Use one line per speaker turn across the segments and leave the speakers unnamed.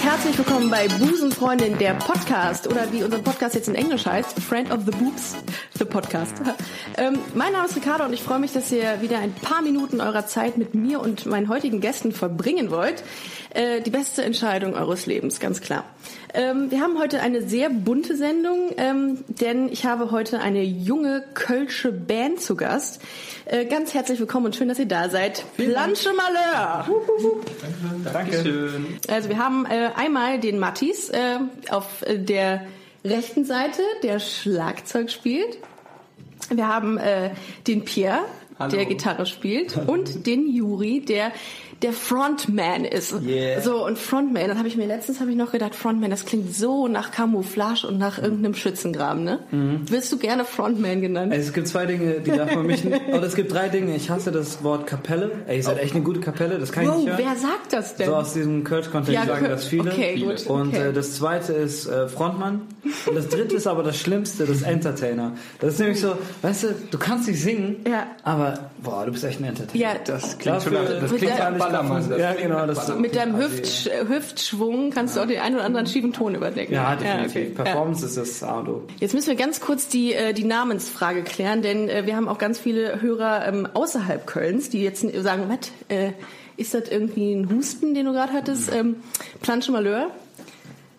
Ich herzlich willkommen bei Busenfreundin, der Podcast. Oder wie unser Podcast jetzt in Englisch heißt, Friend of the Boobs, the Podcast. Ähm, mein Name ist Ricardo und ich freue mich, dass ihr wieder ein paar Minuten eurer Zeit mit mir und meinen heutigen Gästen verbringen wollt. Äh, die beste Entscheidung eures Lebens, ganz klar. Ähm, wir haben heute eine sehr bunte Sendung, ähm, denn ich habe heute eine junge kölsche Band zu Gast. Äh, ganz herzlich willkommen und schön, dass ihr da seid. Planche Malheur!
Dankeschön.
Also wir haben äh, einmal den Mattis äh, auf äh, der rechten Seite, der Schlagzeug spielt. Wir haben äh, den Pierre,
Hallo.
der Gitarre spielt, und den Juri, der der Frontman ist.
Yeah.
So und Frontman, dann habe ich mir letztens habe ich noch gedacht, Frontman, das klingt so nach Camouflage und nach irgendeinem Schützengraben, ne?
Mhm.
Wirst du gerne Frontman genannt?
Es gibt zwei Dinge, die darf man mich nicht. Oder es gibt drei Dinge. Ich hasse das Wort Kapelle. Ey, ihr seid echt eine gute Kapelle, das kann ich
wow,
nicht hören.
wer sagt das denn?
So aus diesem Kölsch-Kontext
Ja,
sagen
Kö-
das viele.
okay, gut,
Und
okay.
äh, das zweite ist äh, Frontmann. Und das dritte ist aber das Schlimmste, das Entertainer. Das ist nämlich so, weißt du, du kannst nicht singen,
Ja.
aber boah, du bist echt ein Entertainer.
Ja,
Das klingt schon
Dafür-
nach, das klingt
der-
alles
Ballermann, ja, genau, das-
mit deinem Hüft, Hüftschwung kannst du auch den einen oder anderen schiefen Ton überdecken.
Ja, definitiv.
okay. Ja.
Performance ist das A und O.
Jetzt müssen wir ganz kurz die, äh, die Namensfrage klären, denn äh, wir haben auch ganz viele Hörer ähm, außerhalb Kölns, die jetzt sagen, was, äh, ist das irgendwie ein Husten, den du gerade hattest? Ähm, Planche Malheur.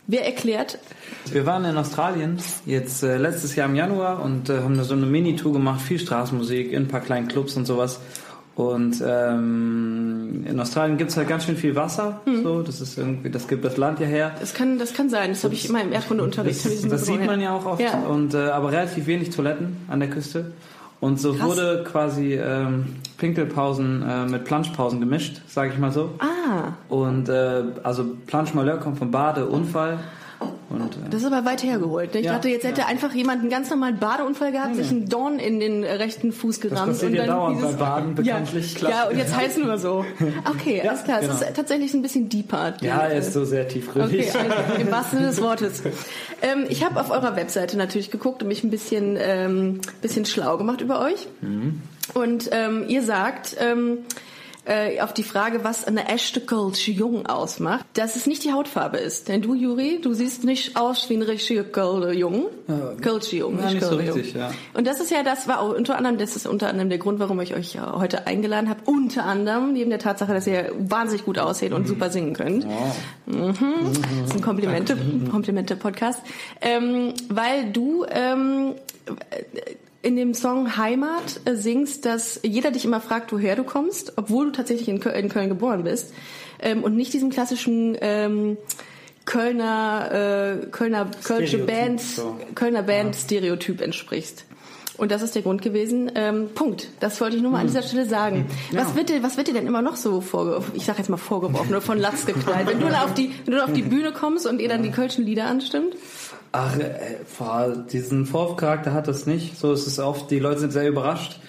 Wer erklärt?
Wir waren in Australien jetzt äh, letztes Jahr im Januar und äh, haben da so eine Mini-Tour gemacht, viel Straßenmusik in ein paar kleinen Clubs und sowas. Und ähm, in Australien gibt's halt ganz schön viel Wasser.
Mhm.
So, das ist irgendwie, das gibt das Land ja her.
Das kann, das kann sein, das habe ich immer im Erdkundeunterricht.
Das, das sieht man ja auch oft.
Ja.
Und äh, aber relativ wenig Toiletten an der Küste. Und so
Krass.
wurde quasi ähm, Pinkelpausen äh, mit Planschpausen gemischt, sage ich mal so.
Ah,
Und äh, also Planschmalheur kommt vom Badeunfall. Und, äh,
das ist aber weit hergeholt. Ne? Ich
Ja,
dachte, jetzt hätte einfach jemand einen ganz normalen Badeunfall gehabt, sich einen Dorn in den rechten Fuß
das
gerammt.
passiert
und
ja
dann
dauernd
dieses-
beim Baden bekanntlich.
Ja, ja, und jetzt heißt nur so. Okay, alles klar.
genau.
Es ist tatsächlich ein bisschen deeper.
Ja, er ist so sehr tiefgründig.
Okay, also, im wahrsten Sinne des Wortes. Ähm, ich habe auf eurer Webseite natürlich geguckt und mich ein bisschen, ähm, bisschen schlau gemacht über euch. Und ähm, ihr sagt ähm, äh, auf die Frage, was eine echte Kölsche Jung ausmacht, dass es nicht die Hautfarbe ist. Denn du, Juri, du siehst nicht aus wie ein richtiger Kölsche Jung. Kölsche Jung,
Ja, nicht so richtig, ja.
Und das ist ja, das war auch unter anderem, das ist unter anderem der Grund, warum ich euch ja heute eingeladen habe. Unter anderem, neben der Tatsache, dass ihr wahnsinnig gut aussieht und super singen könnt. Mhm. Das ist ein Komplimente, Komplimente-Podcast. Ähm, weil du ähm, in dem Song Heimat äh, singst, dass jeder dich immer fragt, woher du kommst, obwohl du tatsächlich in Köln, geboren bist ähm, und nicht diesem klassischen ähm, Kölner, äh, Kölner, Kölsche Band,
so.
Kölner Band Stereotyp entsprichst. Und das ist der Grund gewesen. Ähm, Punkt. Das wollte ich nur mal
Hm.
an dieser Stelle sagen. Was wird dir, was wird dir denn immer noch so vorgeworfen? Ich sag jetzt mal vorgeworfen oder von Latz geknallt. Wenn du auf die, wenn du auf die Bühne kommst und ihr dann die kölschen Lieder anstimmt?
Ach, äh, diesen Vorwurfcharakter hat das nicht. So ist es oft, die Leute sind sehr überrascht.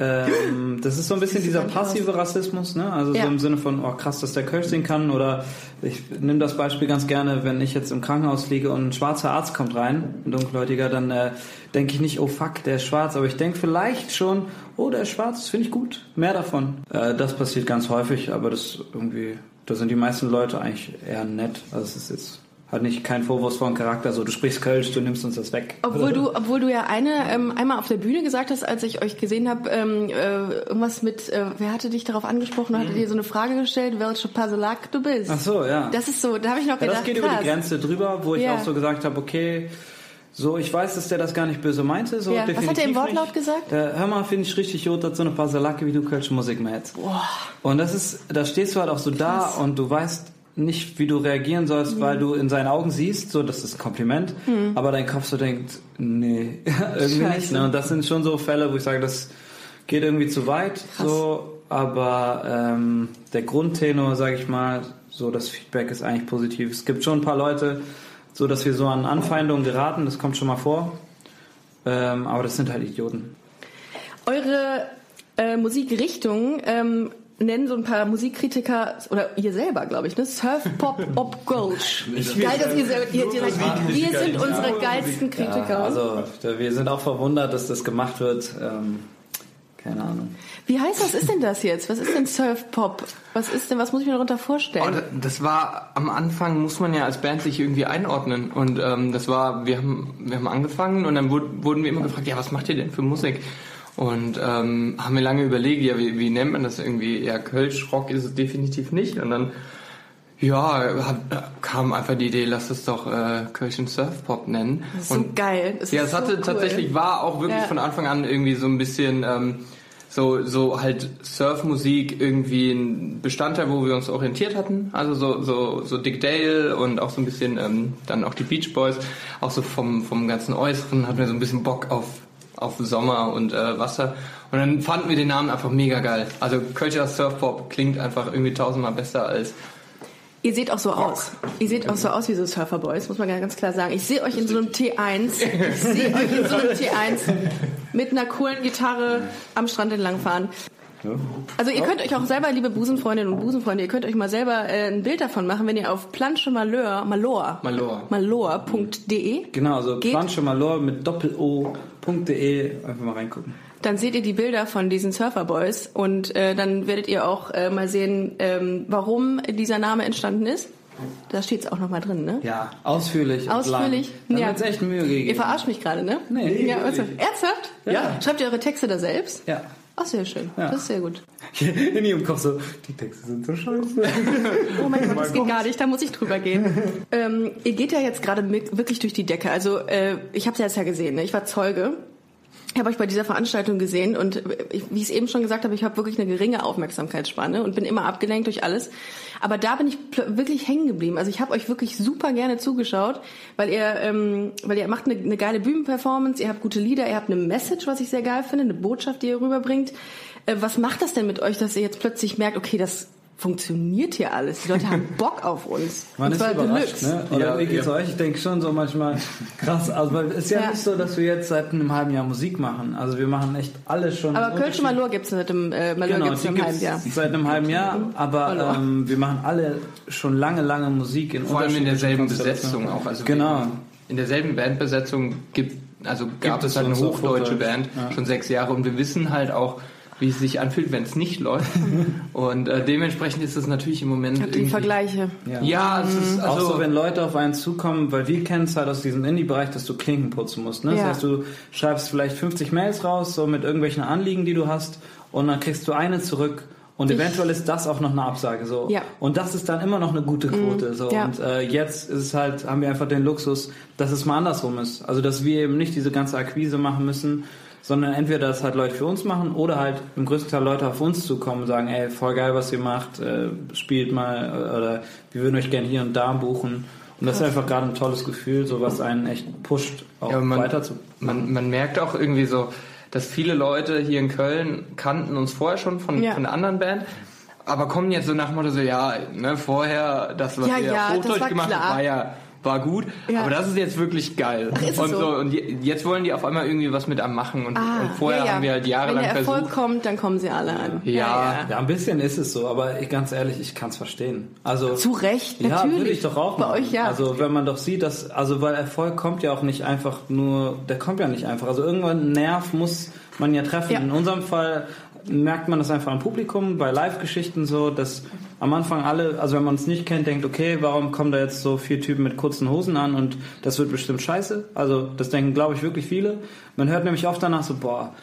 Ähm, das ist so ein bisschen dieser passive Rassismus, ne? Also
Ja.
so im Sinne von, oh krass, dass der Kölsch singen kann. Oder ich nehme das Beispiel ganz gerne, wenn ich jetzt im Krankenhaus liege und ein schwarzer Arzt kommt rein, ein dunkelhäutiger, dann äh, denke ich nicht, oh fuck, der ist schwarz. Aber ich denke vielleicht schon, oh, der ist schwarz, das finde ich gut. Mehr davon. Äh, das passiert ganz häufig, aber das irgendwie, da sind die meisten Leute eigentlich eher nett. Also es ist jetzt hat nicht kein vorwurfsvollen Charakter, so du sprichst Kölsch, du nimmst uns das weg.
Obwohl du, obwohl du ja eine ähm, einmal auf der Bühne gesagt hast, als ich euch gesehen habe, ähm, äh, irgendwas mit, äh, wer hatte dich darauf angesprochen, hatte dir so eine Frage gestellt, welche Pasolak du bist.
Ach so, ja.
Das ist so, da habe ich noch
ja,
gedacht,
das geht über
krass.
die Grenze drüber, wo ich
Ja.
auch so gesagt habe, okay, so ich weiß, dass der das gar nicht böse meinte. So
Ja, was hat er im Wortlaut
nicht.
gesagt?
Der, hör mal, finde ich richtig gut, dass so eine Pasalacke wie du Kölsche Musik mäht. Und das ist, da stehst du halt auch so da und du weißt nicht, wie du reagieren sollst, weil du in seinen Augen siehst, so das ist ein Kompliment, aber dein Kopf so denkt, nee, irgendwie
Scheiße.
nicht. Ne? Und das sind schon so Fälle, wo ich sage, das geht irgendwie zu weit. So, aber ähm, der Grundtenor, sage ich mal, so das Feedback ist eigentlich positiv. Es gibt schon ein paar Leute, so dass wir so an Anfeindungen geraten, das kommt schon mal vor. Ähm, aber das sind halt Idioten.
Eure äh, Musikrichtung ähm, nennen so ein paar Musikkritiker, oder ihr selber, glaube ich, ne? Surf Pop Op Gulch. Geil, dass ihr, selber- ihr, ihr, sagt, wir sind unsere geilsten Kritiker.
Ja, also wir sind auch verwundert, dass das gemacht wird. Ähm, keine Ahnung.
Wie heißt das? ist denn das jetzt? Was ist denn Surf Pop? Was ist denn, was muss ich mir darunter
Oh,
vorstellen?
da- das war am Anfang muss man ja als Band sich irgendwie einordnen und ähm, das war wir haben wir haben angefangen und dann wurd, wurden wir immer gefragt ja was macht ihr denn für Musik und ähm, haben wir lange überlegt ja wie, wie nennt man das irgendwie ja Kölsch Rock ist es definitiv nicht und dann ja hab, kam einfach die Idee lass es doch äh, Kölschen Surfpop nennen
Das ist so
und
geil. Das
ja, es hatte
so cool.
tatsächlich, war auch wirklich
Ja.
von Anfang an irgendwie so ein bisschen ähm, so, so halt Surfmusik irgendwie ein Bestandteil, wo wir uns orientiert hatten. Also so, so, so Dick Dale und auch so ein bisschen ähm, dann auch die Beach Boys. Auch so vom, vom ganzen Äußeren hatten wir so ein bisschen Bock auf, auf Sommer und äh, Wasser. Und dann fanden wir den Namen einfach mega geil. Also Kölscher Surfpop klingt einfach irgendwie tausendmal besser als
Ihr seht auch so aus. Ihr seht auch so aus wie so Surferboys, muss man ganz klar sagen. Ich sehe euch in so einem T1. Ich sehe euch in so einem T1 mit einer coolen Gitarre am Strand entlangfahren. Also ihr könnt euch auch selber, liebe Busenfreundinnen und Busenfreunde, ihr könnt euch mal selber äh, ein Bild davon machen, wenn ihr auf Planche Malheur, Malor,
Malor.
malor.de
Genau, also
Geht.
Planche Malor mit Doppel-O.de einfach mal reingucken.
dann seht ihr die Bilder von diesen Surferboys und äh, dann werdet ihr auch äh, mal sehen, ähm, warum dieser Name entstanden ist. Da steht es auch nochmal drin, ne?
Ja, ausführlich. und
Ausführlich.
lang.
Ja.
ja. echt Mühe
Ihr
gegeben.
verarscht mich gerade, ne?
Nee,
ja,
wirklich.
ernsthaft? Ernsthaft?
Ja.
Schreibt ihr eure Texte da selbst?
Ja.
Ach, sehr schön.
Ja.
Das ist sehr gut.
In ihrem Kopf so, die Texte sind so scheiße.
Oh mein Gott, das geht gar nicht, da muss ich drüber gehen. ähm, ihr geht ja jetzt gerade wirklich durch die Decke. Also äh, ich habe es ja jetzt ja gesehen, ne? ich war Zeuge. Ich habe euch bei dieser Veranstaltung gesehen und ich, wie ich es eben schon gesagt habe, ich habe wirklich eine geringe Aufmerksamkeitsspanne und bin immer abgelenkt durch alles. Aber da bin ich wirklich hängen geblieben. Also ich habe euch wirklich super gerne zugeschaut, weil ihr, ähm, weil ihr macht eine, eine geile Bühnenperformance, ihr habt gute Lieder, ihr habt eine Message, was ich sehr geil finde, eine Botschaft, die ihr rüberbringt. Äh, was macht das denn mit euch, dass ihr jetzt plötzlich merkt, okay, das funktioniert hier alles. Die Leute haben Bock auf uns.
Man
Und
ist überrascht,
Deluxe.
ne? Oder
Ja,
wie geht's
ja.
euch? Ich denke schon so manchmal, krass, also weil es ist ja,
Ja.
nicht so, dass wir jetzt seit einem halben Jahr Musik machen. Also wir machen echt alles schon.
Aber Kölsch und Malur gibt's seit dem äh, Malur
Genau,
gibt's
gibt's
halben Jahr.
seit einem halben Jahr, aber ähm, wir machen alle schon lange, lange Musik in
vor allem in derselben Besetzung auch. Also
Genau.
In derselben Bandbesetzung gibt, also gab
Gibt
es halt eine hochdeutsche
Hochdeutsch,
Band
ja.
schon sechs Jahre und wir wissen halt auch, wie es sich anfühlt, wenn es nicht läuft. und äh, dementsprechend ist es natürlich im Moment
Ich die
irgendwie-
Vergleiche.
Ja, es ist
auch
also
so, wenn Leute auf einen zukommen, weil wir kennen es halt aus diesem Indie-Bereich, dass du Klinken putzen musst. Ne?
Ja.
Das heißt, du schreibst vielleicht 50 Mails raus, so mit irgendwelchen Anliegen, die du hast, und dann kriegst du eine zurück. Und
Ich-
eventuell ist das auch noch eine Absage so.
Ja. Mhm.
Und das ist dann immer noch eine gute Quote. So.
Ja.
Und äh, jetzt ist es halt, haben wir einfach den Luxus, dass es mal andersrum ist. Also dass wir eben nicht diese ganze Akquise machen müssen, sondern entweder dass halt Leute für uns machen oder halt im größten Teil Leute auf uns zukommen und sagen, ey, voll geil, was ihr macht, äh, spielt mal äh, oder wir würden euch gerne hier und da buchen. Und das ist einfach gerade ein tolles Gefühl, so was einen echt pusht, auch
Ja, man-
weiter zu.
man, man merkt auch irgendwie so, dass viele Leute hier in Köln kannten uns vorher schon von,
Ja.
von einer anderen Band. Aber kommen jetzt so nach dem Motto so, ja, ne, vorher, das, was
Ja,
ihr
ja, das
Hochdeutsch gemacht habt, war ja, war gut.
Ja.
Aber das ist jetzt wirklich geil.
Ach,
und
so?
und je- jetzt wollen die auf einmal irgendwie was mit einem machen. Und,
Ah,
und vorher
ja, ja.
haben wir halt
Wenn
jahrelang
der Erfolg
versucht.
kommt, dann kommen sie alle an.
Ja.
Ja, ein bisschen ist es so, aber ich, ganz ehrlich, ich kann es verstehen. Also
Zu Recht,
Ja,
natürlich.
würde ich doch auch
Bei
machen.
euch ja.
Also wenn man doch sieht, dass, also weil Erfolg kommt ja auch nicht einfach nur, der kommt ja nicht einfach. Also irgendwann einen Nerv muss man ja treffen.
Ja.
In unserem Fall merkt man das einfach am Publikum, bei Live-Geschichten so, dass am Anfang alle, also wenn man es nicht kennt, denkt, okay, warum kommen da jetzt so vier Typen mit kurzen Hosen an und das wird bestimmt scheiße. Also das denken, glaube ich, wirklich viele. Man hört nämlich oft danach so, boah,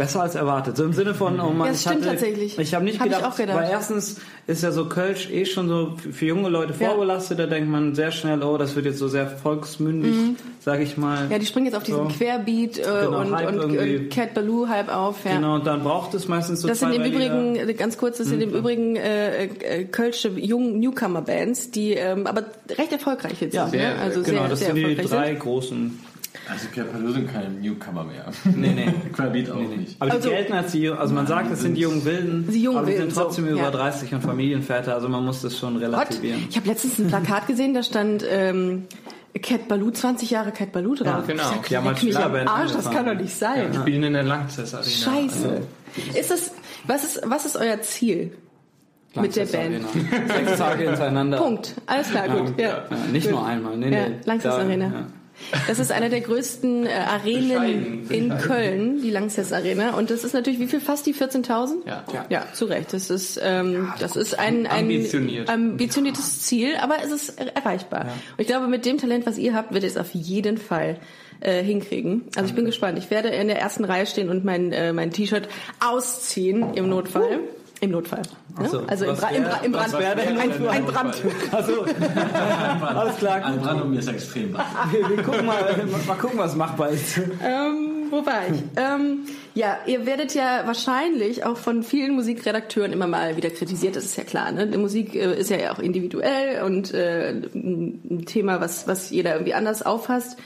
besser als erwartet. So im Sinne von, oh Mann,
Ja, das
ich
stimmt
hatte,
tatsächlich.
Ich habe nicht
Hab ich
gedacht,
auch gedacht.
weil erstens ist ja so Kölsch eh schon so für junge Leute
Ja.
vorbelastet, da denkt man sehr schnell, oh, das wird jetzt so sehr volksmündig, sage ich mal.
Mhm. Ja, die springen jetzt auf diesen
So.
Querbeat äh,
Genau,
und, und, und Cat Baloo Hype auf. Ja.
Genau, und dann braucht es meistens so
Das
zwei,
sind im. Übrigen, äh, ganz kurz, das sind im Übrigen äh, äh, kölsche jungen Newcomer-Bands, die ähm, aber recht erfolgreich jetzt
Ja,
sind.
sehr,
ne? Also
genau,
sehr,
das
sehr
sind die
erfolgreich
drei
sind.
großen.
Also Kerpalo sind keine Newcomer mehr.
Nee, nee.
Querbeat auch nicht.
Aber die
Also-
gelten als die, also man sagt, das sind die jungen Wilden,
Die jungen
aber die sind
Wilden, so,
trotzdem über
ja.
30 und Familienväter, also man muss das schon
Gott,
relativieren.
ich habe letztens ein Plakat gesehen, da stand ähm, Cat Baloo, 20 Jahre Cat Baloo drauf.
Ja,
genau.
Ich sag,
als
mich am Arsch, das kann doch nicht sein.
Spielen in der Langzess Arena.
Scheiße. Ist das, was ist, was ist euer Ziel? Mit der Band.
Sechs Tage hintereinander.
Punkt. Alles klar, gut. Ja.
Ja, nicht nur einmal. Nee,
Ja,
nee.
Lanxess
Da-
Arena.
Ja.
Das ist eine der größten äh, Arenen
Bescheiden,
in. Köln, die Lanxess Arena. Und das ist natürlich, wie viel? Fast die 14.000?
Ja.
Ja, zu Recht. Das ist, ähm, das ist ein, ein
Ambitioniert.
ambitioniertes Ziel, aber es ist er- erreichbar. Und ich glaube, mit dem Talent, was ihr habt, wird ihr es auf jeden Fall äh, hinkriegen. Also ich bin gespannt. Ich werde in der ersten Reihe stehen und mein, äh, mein T-Shirt ausziehen im Notfall. Im Notfall. Ne?
so.
Also im, Bra im, Bra im
wär-
Brand.
wär
ein, ein Brand.
Also, alles klar.
Ein Brand um mir ist extrem.
Wir, wir gucken mal, mal gucken, was machbar ist.
Ähm, wo war ich? ähm, ja, ihr werdet ja wahrscheinlich auch von vielen Musikredakteuren immer mal wieder kritisiert, das ist ja klar. Ne? Die Musik äh, ist ja auch individuell und äh, ein Thema, was, was jeder irgendwie anders auffasst.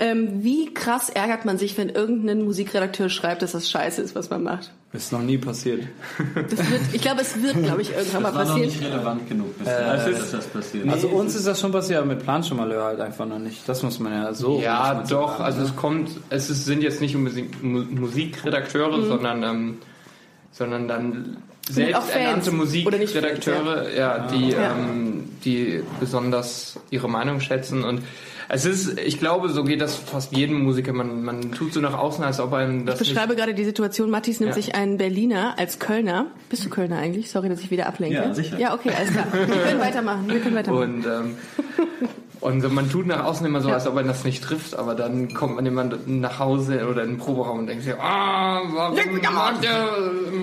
Ähm, wie krass ärgert man sich, wenn irgendein Musikredakteur schreibt, dass das scheiße ist, was man macht?
Ist noch nie passiert.
Das wird, ich glaube, es wird, glaube ich, irgendwann mal
Das war noch
passieren.
nicht relevant genug, bisher, dass das passiert.
Also uns ist das schon passiert, aber mit Planschemalheur halt einfach noch nicht. Das muss man ja so.
Ja, doch.
sagen,
Also
ne?
es kommt, es ist, sind jetzt nicht unbedingt Mu- Musikredakteure, sondern ähm, sondern dann selbsternannte
nicht Fans,
Musikredakteure, ja, die
Ja.
ähm, die besonders ihre Meinung schätzen und es ist, ich glaube, so geht das fast jedem Musiker. Man, man tut so nach außen, als ob einem das
Ich beschreibe gerade die Situation, Matthias nimmt
Ja.
sich einen Berliner als Kölner. Bist du Kölner eigentlich? Sorry, dass ich wieder ablenke.
Ja, sicher.
Ja, okay, alles klar. Wir können weitermachen. Wir können weitermachen.
und ähm, und man tut nach außen immer so,
Ja.
als ob man das nicht trifft, aber dann kommt man jemand nach Hause oder in den Proberaum und denkt sich, ah, warum mag der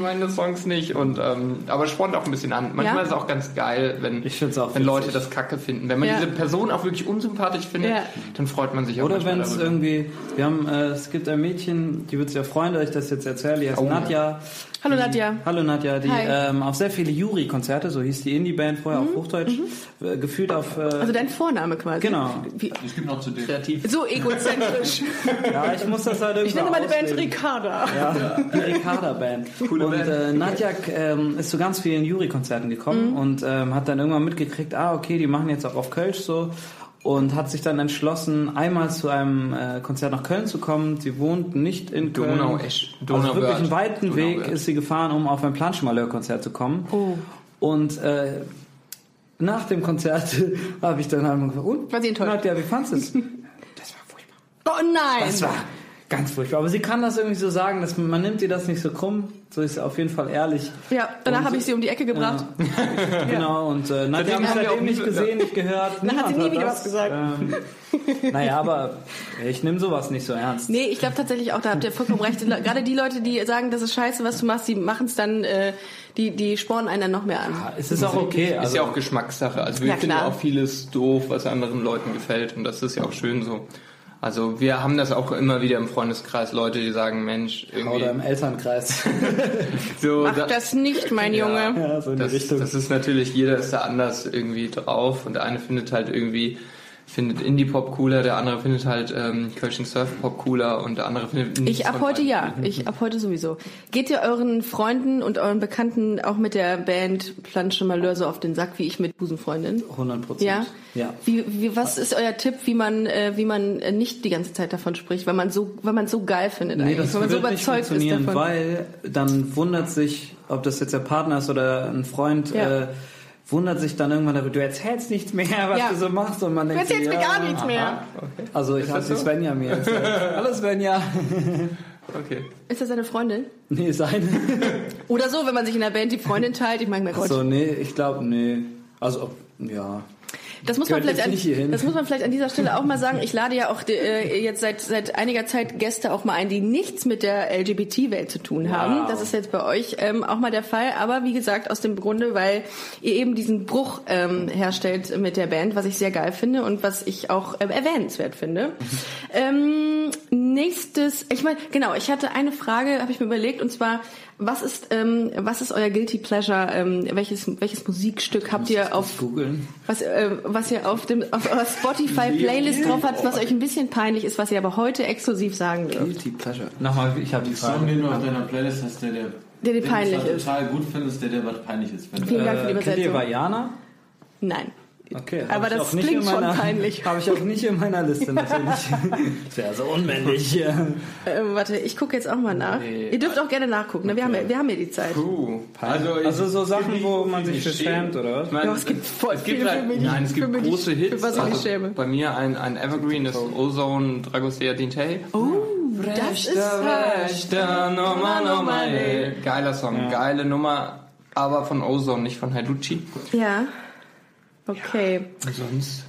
meine Songs nicht? Und ähm, aber spornt auch ein bisschen an. Manchmal
Ja.
ist es auch ganz geil, wenn,
Ich find's auch
wenn Leute das Kacke finden. Wenn man
Ja.
diese Person auch wirklich unsympathisch findet,
Ja.
dann freut man sich auch
Oder wenn es irgendwie, wir haben, äh, es gibt ein Mädchen, die wird sich ja freuen, dass ich das jetzt erzähle, die heißt
Oh.
Nadja.
Hallo
die,
Nadja.
Hallo Nadja, die ähm, auf sehr viele Jury-Konzerte, so hieß die Indie-Band vorher auf Hochdeutsch, äh, gefühlt auf, äh,
Mhm. Also dein Vorname quasi.
Genau.
Wie,
Es gibt noch zu dir.
kreativ.
so egozentrisch.
ja, ich muss das halt irgendwie
Ich nenne meine Band. Ricarda.
Ja, die Ricarda Band.
Coole
und
Band.
Äh, Nadja ähm, ist zu ganz vielen Jury-Konzerten gekommen
Mhm.
und ähm, hat dann irgendwann mitgekriegt, ah okay, die machen jetzt auch auf Kölsch so und hat sich dann entschlossen, einmal zu einem äh, Konzert nach Köln zu kommen. Sie wohnt nicht in Köln.
Donau-Esch.
also wirklich einen weiten Weg
Donauwörth.
ist sie gefahren, um auf ein Planschmalheur-Konzert zu kommen.
Oh.
Und äh, nach dem Konzert habe ich dann einmal gefragt, und?
War sie enttäuscht?
Nadja, wie fandest du es? das war furchtbar.
Oh nein.
Das war ganz furchtbar. Aber sie kann das irgendwie so sagen, dass man, nimmt ihr das nicht so krumm. So ist sie auf jeden Fall ehrlich.
ja, danach habe ich sie um die Ecke gebracht.
Genau, und äh, ich
haben wir auch
seitdem nicht gesehen, nicht gehört.
Dann hat sie nie wieder was gesagt.
Ähm, naja, aber ich nehme sowas nicht so ernst.
Nee, ich glaube tatsächlich auch, da habt ihr vollkommen recht. Gerade die Leute, die sagen, das ist scheiße, was du machst, die machen es dann, äh, die, die spornen einen dann noch mehr an.
Es ist auch okay.
ist
Also,
ja auch Geschmackssache. Also wir
Ja,
finden ja auch vieles doof, was anderen Leuten gefällt und das ist ja auch schön so. Also wir haben das auch immer wieder im Freundeskreis, Leute, die sagen, Mensch, irgendwie
oder im Elternkreis.
so
Mach
da-
das nicht, mein Junge.
ja, so in die
das,
Richtung.
das ist natürlich, jeder ist da anders irgendwie drauf und der eine findet halt irgendwie findet Indie-Pop cooler, der andere findet halt ähm, Kölschen Surf-Pop cooler und der andere findet nichts
Ich ab heute ja. Ich ab heute sowieso. Geht ihr euren Freunden und euren Bekannten auch mit der Band Plansche Malheur so auf den Sack, wie ich mit Busenfreundin?
100 Prozent.
Ja?
Ja.
Wie, wie, was ist euer Tipp, wie man, äh, wie man nicht die ganze Zeit davon spricht, weil man so, weil man so geil findet
Nee,
eigentlich,
das
weil man so
wird nicht
überzeugt ist
funktionieren,
davon.
weil dann wundert sich, ob das jetzt der Partner ist oder ein Freund,
Ja.
äh, wundert sich dann irgendwann darüber, du erzählst nichts mehr, was
Ja.
du so machst und man
Du
denkt,
erzählst mir
ja,
gar nichts mehr.
Also ich habe
so?
Svenja mir erzählt. Hallo Svenja.
Okay.
Ist das seine Freundin?
Nee, seine.
Oder so, wenn man sich in der Band die Freundin teilt, ich meine, mein Gott.
So, nee, ich glaube, nee. Also, ob- ja.
Das muss, man vielleicht an, das muss man vielleicht an dieser Stelle auch mal sagen. Ich lade ja auch äh, jetzt seit, seit einiger Zeit Gäste auch mal ein, die nichts mit der LGBT-Welt zu tun haben. Das ist jetzt bei euch ähm, auch mal der Fall. Aber wie gesagt, aus dem Grunde, weil ihr eben diesen Bruch ähm, herstellt mit der Band, was ich sehr geil finde und was ich auch äh, erwähnenswert finde. ähm, nächstes, ich meine, genau, ich hatte eine Frage, habe ich mir überlegt, und zwar, was ist, ähm, was ist euer Guilty Pleasure? Ähm, welches, welches Musikstück habt ihr auf
Googeln.
was, äh, was ihr auf dem auf eurer Spotify Playlist drauf habt, was euch ein bisschen peinlich ist, was ihr aber heute exklusiv sagen dürft.
Guilty Pleasure. Nochmal, ich habe die
Song,
Frage.
den du auf deiner Playlist hast, der, der,
Der dir peinlich ist.
total gut findest, der dir was peinlich ist.
Vielen Dank für die
Äh, kennt ihr
Übersetzung.
Vajana?
Nein.
Okay,
Aber das klingt
in
schon
meiner-
peinlich.
Habe ich auch nicht in meiner Liste natürlich. das wäre so unmännlich hier.
Äh, warte, ich gucke jetzt auch mal nach.
Nee.
Ihr dürft auch gerne nachgucken, ne? wir, haben ja, wir haben ja die Zeit.
Puh.
Also, also so Sachen, wo man
ich
sich für schämt, oder was?
Ich meine,
Ja, es gibt voll
es gibt
viele,
halt,
für mich-
Nein, es
für
gibt große
für
Hits.
was ich mich schäme.
bei mir ein, ein Evergreen ist Ozone Dragostea Dinte.
Oh, das ist halt.
Nummer, Nummer, ey. Geiler Song,
Ja.
geile Nummer, aber von Ozone, nicht von Haiducci.
Ja. Okay.
Sonst.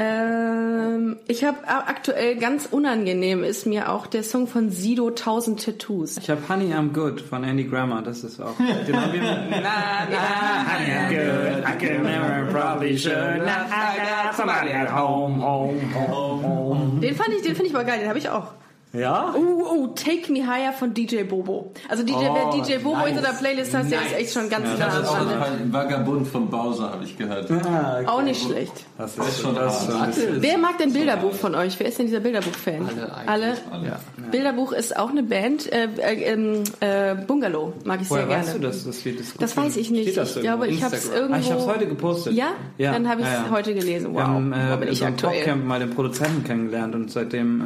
Ähm, ich habe aktuell ganz unangenehm ist mir auch der Song von Sido 1000 Tattoos.
Ich habe Honey I'm Good von Andy Grammer, das ist auch. Den haben wir. na, na, Honey I'm good, I can never probably should. Na, I got somebody at home, home, home, home.
Den fand ich, den finde ich aber geil, den habe ich auch.
Ja?
Oh, oh, Take Me Higher von DJ Bobo. Also DJ, wer
Oh,
DJ Bobo in
nice.
seiner Playlist hat, der ist echt schon ganz nah
Das
am
ist auch
Rande.
ein Vagabund von Bowser, habe ich gehört.
Ah, okay.
Auch nicht schlecht.
Das
ist schon
das ist
Wer mag denn Bilderbuch von euch? Wer ist denn dieser Bilderbuch-Fan?
Alle eigentlich.
Alle?
Ja.
Bilderbuch ist auch eine Band. Äh, äh, ähm, äh, Bungalow mag ich
Woher
sehr gerne.
weißt du, dass das Lied ist? gut
Das weiß ich nicht.
Steht das
Ich glaube, ich habe es
Instagram.
irgendwo.
Ah, ich habe es heute gepostet.
Ja? Dann habe ich es
ja, ja.
heute gelesen. Wow.
Wir haben äh,
bin
in
ich
so
aktuell?
Popcamp mal den Produzenten kennengelernt und seitdem äh,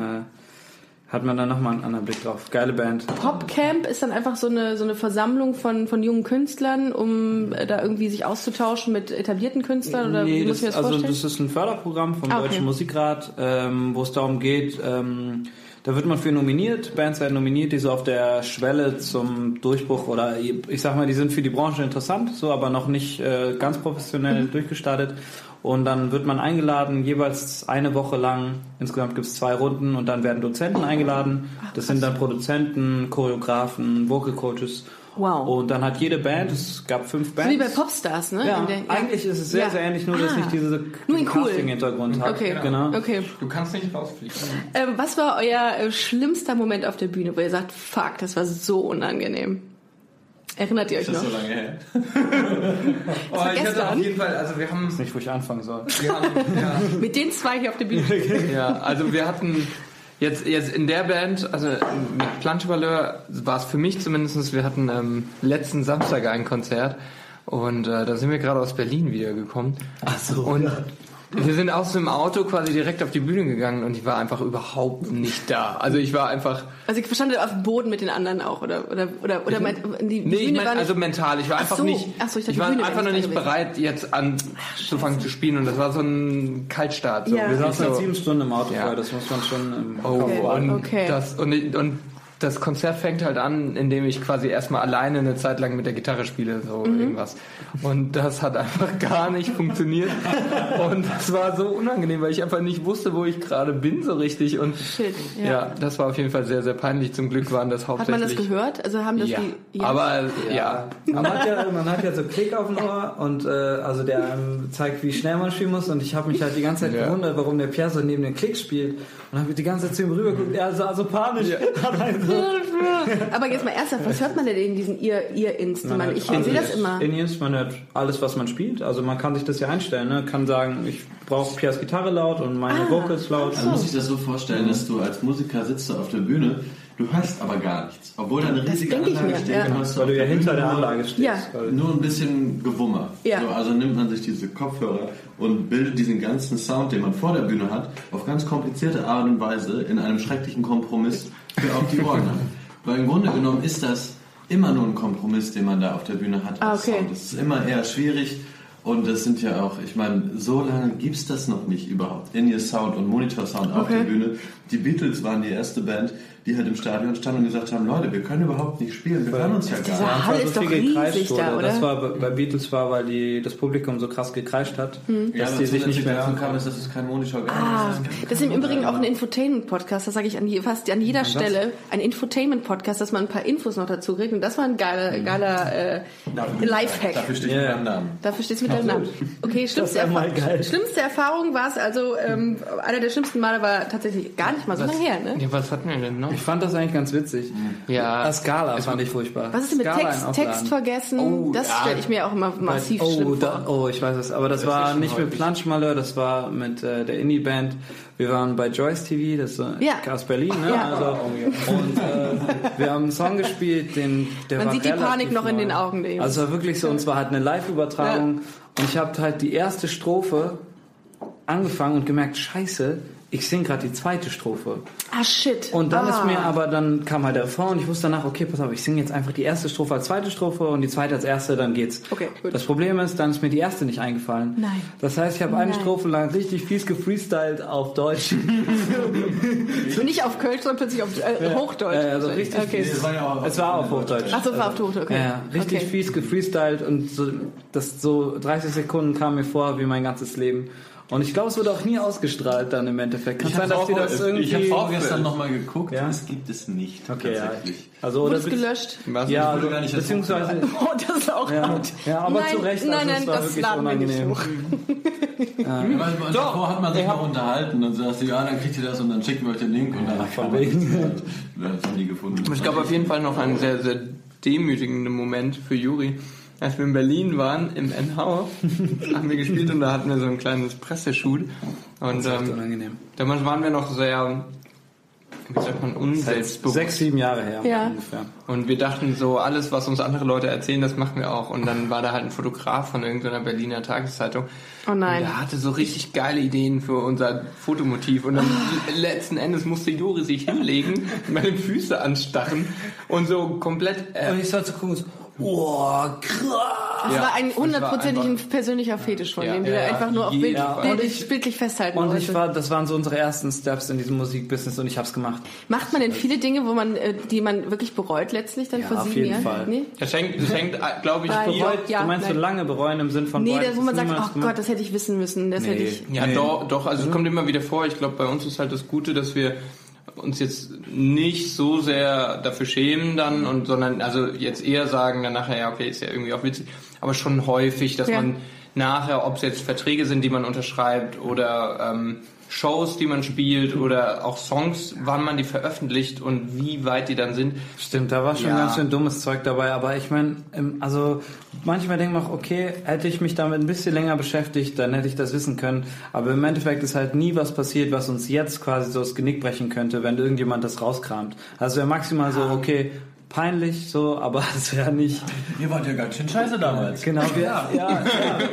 hat man da nochmal einen anderen Blick drauf. Geile Band.
Popcamp ist dann einfach so eine, so eine Versammlung von, von jungen Künstlern, um äh, da irgendwie sich auszutauschen mit etablierten Künstlern? Oder wie
Nee, das,
das
also das ist ein Förderprogramm vom
Ah, okay.
Deutschen Musikrat, ähm, wo es darum geht, ähm, da wird man für nominiert, Bands werden nominiert, die so auf der Schwelle zum Durchbruch oder ich sag mal, die sind für die Branche interessant, so aber noch nicht äh, ganz professionell
Mhm.
durchgestartet. Und dann wird man eingeladen, jeweils eine Woche lang. Insgesamt gibt es zwei Runden und dann werden Dozenten eingeladen. das sind dann Produzenten, Choreografen, Vocal Coaches.
Wow.
Und dann hat jede Band, es gab fünf
So
Bands.
wie bei Popstars, ne?
Ja,
der-
eigentlich ist es sehr,
Ja.
sehr ähnlich, nur dass
Ah.
nicht diese
Nur in cool.
Casting-Hintergrund hat.
Okay,
Genau.
okay.
Du kannst nicht rausfliegen.
Ähm, was war euer äh, schlimmster Moment auf der Bühne, wo ihr sagt, fuck, das war so unangenehm? Erinnert ihr euch
Das
noch?
ist so lange her.
Oh,
war
ich hatte
gestern.
auf jeden Fall, also wir haben,
Nicht, wo ich anfangen soll.
haben ja,
Mit den zwei hier auf der Bühne.
Ja, also wir hatten jetzt, jetzt in der Band, also mit Planchevaleur war es für mich zumindest, wir hatten ähm, letzten Samstag ein Konzert und äh, da sind wir gerade aus Berlin wiedergekommen. Ach so. Und wir sind aus dem Auto quasi direkt auf die Bühne gegangen und ich war einfach überhaupt nicht da. Also ich war einfach,
Also ich stand auf dem Boden mit den anderen auch, oder? Oder, oder, oder mein, die, die
nee, ich
Bühne
mein,
war nicht...
also mental, ich war einfach
so.
nicht,
Ach so, ich dachte,
ich war
Bühne
einfach noch
nicht gewesen.
bereit, jetzt anzufangen zu spielen und das war so ein Kaltstart. So.
Ja.
Wir saßen
so,
jetzt sieben Stunden im Auto
Ja.
vorher, das muss man schon im
Oh,
Okay.
und,
Okay.
Das, und, und das Konzert fängt halt an, indem ich quasi erstmal alleine eine Zeit lang mit der Gitarre spiele, so
Mhm.
irgendwas. Und das hat einfach gar nicht funktioniert. Und es war so unangenehm, weil ich einfach nicht wusste, wo ich gerade bin so richtig. Und
Shit, ja.
ja. das war auf jeden Fall sehr, sehr peinlich. Zum Glück waren das
Hat man
hauptsächlich...
das gehört? Also haben das
Ja.
die... Ja.
Aber ja.
Man hat ja, man hat ja so Klick auf dem Ohr und äh, also der einem zeigt, wie schnell man spielen muss und ich habe mich halt die ganze Zeit
Ja.
gewundert, warum der Pierre so neben den Klick spielt und habe die ganze Zeit zu ihm rübergeguckt, er sah so panisch. Hat einen
Aber jetzt mal ernsthaft, was hört man denn in diesen
Man, hört
Ich sehe das immer.
Indians, man hört alles, was man spielt. Also man kann sich das ja einstellen. Ne? Kann sagen, ich brauche Piers Gitarre laut und meine
Ah.
Vocals laut.
Man muss sich das so vorstellen, dass du als Musiker sitzt du auf der Bühne, du hörst aber gar nichts. Obwohl da eine riesige
ich
Anlage
mir,
steht,
ja.
hörst
Weil du ja hinter
Bühne
der
nur-
Anlage stehst.
Ja.
Nur ein bisschen Gewummer.
Ja.
So, also nimmt man sich diese Kopfhörer und bildet diesen ganzen Sound, den man vor der Bühne hat, auf ganz komplizierte Art und Weise in einem schrecklichen Kompromiss für auf die Ohren. Weil im Grunde genommen ist das immer nur ein Kompromiss, den man da auf der Bühne hat.
Ah, okay.
Sound. Das ist immer eher schwierig. Und das sind ja auch, ich meine, so lange gibt's das noch nicht überhaupt. In-Ear Sound und Monitor Sound auf
Okay.
der Bühne. Die Beatles waren die erste Band, die halt im Stadion stand und gesagt haben, Leute, wir können überhaupt nicht spielen, wir hören uns ja gar nicht.
Ja,
Hall
weil
ist
so
doch riesig
wurde.
da, oder?
Das war bei Beatles war, weil die, das Publikum so krass gekreischt hat,
Ja,
dass
aber
die sich nicht mehr hören konnten.
ist, dass es kein Monitor gab.
Ah,
Das ist
das ist im Übrigen auch ein Infotainment-Podcast, das sage ich an je, fast an jeder Stelle. Ein Infotainment-Podcast, dass man ein paar Infos noch dazu kriegt. Und das war ein geiler, geiler äh, Lifehack.
Dafür steht
Ja.
yeah. mein Namen.
Dafür steht es mit deinem Namen. Okay, schlimmste,
wär mal
Erfa
geil.
schlimmste Erfahrung war es also, ähm, einer der schlimmsten Male war tatsächlich gar nicht mal so lange her, ne?
Ja, was hatten wir denn noch?
Ich fand das eigentlich ganz witzig.
Ja.
Ah, Skala fand ich furchtbar.
Was ist denn mit
Skala
Text,
in.
Text vergessen?
Oh,
das
ja.
stelle ich mir auch immer massiv
oh,
schlimm
da,
vor.
oh, ich weiß es. Aber das,
Das
war nicht mit
häufig.
Planschmalheur, das war mit äh, der Indie-Band. Wir waren bei Joyce TV, das ist so
Ja.
aus Berlin. Ne?
Ja.
Also, und äh, wir haben einen Song gespielt, den der
Man
war
sieht die Panik noch in
neu.
den Augen, Dave.
Also es war wirklich so, und zwar halt eine Live-Übertragung. Und ich habe halt die erste Strophe angefangen und gemerkt, scheiße, ich singe gerade die zweite Strophe.
Ah, shit.
Und dann
ah.
ist mir aber, dann kam halt der Refrain und ich wusste danach, okay, pass auf, ich singe jetzt einfach die erste Strophe als zweite Strophe und die zweite als erste, dann geht's.
Okay, gut.
Das Problem ist, dann ist mir die erste nicht eingefallen.
Nein.
Das heißt, ich habe eine. Strophe lang richtig fies gefreestylt auf Deutsch.
Und nicht auf Kölsch, sondern plötzlich auf äh, Hochdeutsch.
Äh, also richtig
Okay.
Es war ja auch
Es war auf Hochdeutsch.
Ach so, war auf Hochdeutsch, okay.
Ja, ja, richtig
okay.
fies gefreestylt und so, das so 30 Sekunden kam mir vor wie mein ganzes Leben. Und ich glaube, es wurde auch nie ausgestrahlt dann im Endeffekt. Kann
Ich
sein,
habe
dass die das irgendwie...
ich hab vorgestern nochmal geguckt.
Ja?
Es gibt es nicht.
Okay, ja.
tatsächlich.
Also,
Wurde es gelöscht?
Was?
Ja, also,
gar nicht
beziehungsweise...
Oh, das ist auch
Ja,
gut.
ja, aber
nein,
zu Recht,
Nein,
also
nein,
es war
das
wirklich
laden wir nicht
unangenehm.
hoch.
Ja, weil davor hat man sich noch unterhalten und sagst, ja, dann kriegt ihr das und dann schicken wir euch den Link und dann
von
kann man
wegen.
das- Das haben die gefunden.
Es gab auf jeden Fall noch einen sehr, sehr demütigenden Moment für Juri. Als wir in Berlin waren, im NH, haben wir gespielt und da hatten wir so ein kleines Presseshoot. Und
Das ist echt
ähm,
unangenehm.
damals waren wir noch sehr, wie sagt man, unselbstbewusst.
Sechs, sieben Jahre her
Ja.
ungefähr.
Und wir dachten so, alles, was uns andere Leute erzählen, das machen wir auch. Und dann war da halt ein Fotograf von irgendeiner Berliner Tageszeitung.
Oh nein.
Und der hatte so richtig geile Ideen für unser Fotomotiv. Und dann letzten Endes musste Juri sich hinlegen, meine Füße anstarren und so komplett... Äh,
Und ich sollte gucken, so, oh, krass.
Das
Ja,
war ein
das
hundertprozentig ein persönlicher Fetisch von
Ja,
dem, den
ja,
einfach nur auf Bild, bildlich, bildlich festhalten
Und
wollte.
ich war, das waren so unsere ersten Steps in diesem Musikbusiness und ich hab's gemacht.
Macht man denn viele Dinge, wo man, äh, die man wirklich bereut letztlich dann
Ja,
vor
auf
sieben
jeden
Jahren?
Fall.
Nee?
Das hängt, das hängt glaube ich, viel...
Bereut, ja,
du meinst so
nein.
lange bereuen im Sinn von
Nee,
bereuen,
da, wo
das
man sagt, oh
gemacht?
Gott, das hätte ich wissen müssen, das hätte ich.
Ja,
Nee.
doch, doch, also es
Mhm.
kommt immer wieder vor. Ich glaube, bei uns ist halt das Gute, dass wir uns jetzt nicht so sehr dafür schämen dann und sondern also jetzt eher sagen dann nachher, ja okay, ist ja irgendwie auch witzig, aber schon häufig, dass
Ja.
man nachher, ob es jetzt Verträge sind, die man unterschreibt oder ähm, Shows, die man spielt oder auch Songs, wann man die veröffentlicht und wie weit die dann sind.
Stimmt, da war schon
Ja.
ganz schön dummes Zeug dabei, aber ich meine, also manchmal denke ich mir auch, okay, hätte ich mich damit ein bisschen länger beschäftigt, dann hätte ich das wissen können, aber im Endeffekt ist halt nie was passiert, was uns jetzt quasi so das Genick brechen könnte, wenn irgendjemand das rauskramt. Also wäre maximal so, okay, peinlich so, aber es wäre nicht,
Ihr wart ja ganz schön scheiße damals.
genau, wir, ja, ja,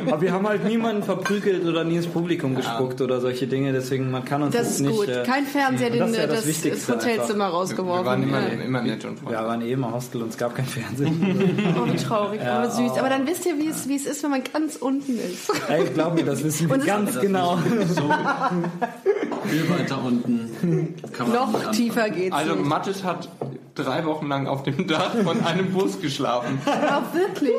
aber wir haben halt niemanden verprügelt oder nie ins Publikum gespuckt oder solche Dinge, deswgen man kann uns
Das ist
nicht...
gut.
äh,
Kein Fernseher, den,
das ist ja
das,
das
Hotelzimmer
Wir
rausgeworfen.
waren immer,
ja.
immer nett und freundlich.
wir waren eh im Hostel und es gab kein Fernsehen.
Oh, wie traurig,
Ja,
aber süß.
oh.
Aber dann wisst ihr, wie es, wie es ist, wenn man ganz unten ist.
Ey, glaub mir, das wissen wir ganz genau.
So viel weiter unten kann man nicht
Noch tiefer geht's.
Also. Mathis hat drei Wochen lang auf dem Dach von einem Bus geschlafen,
Aber wirklich?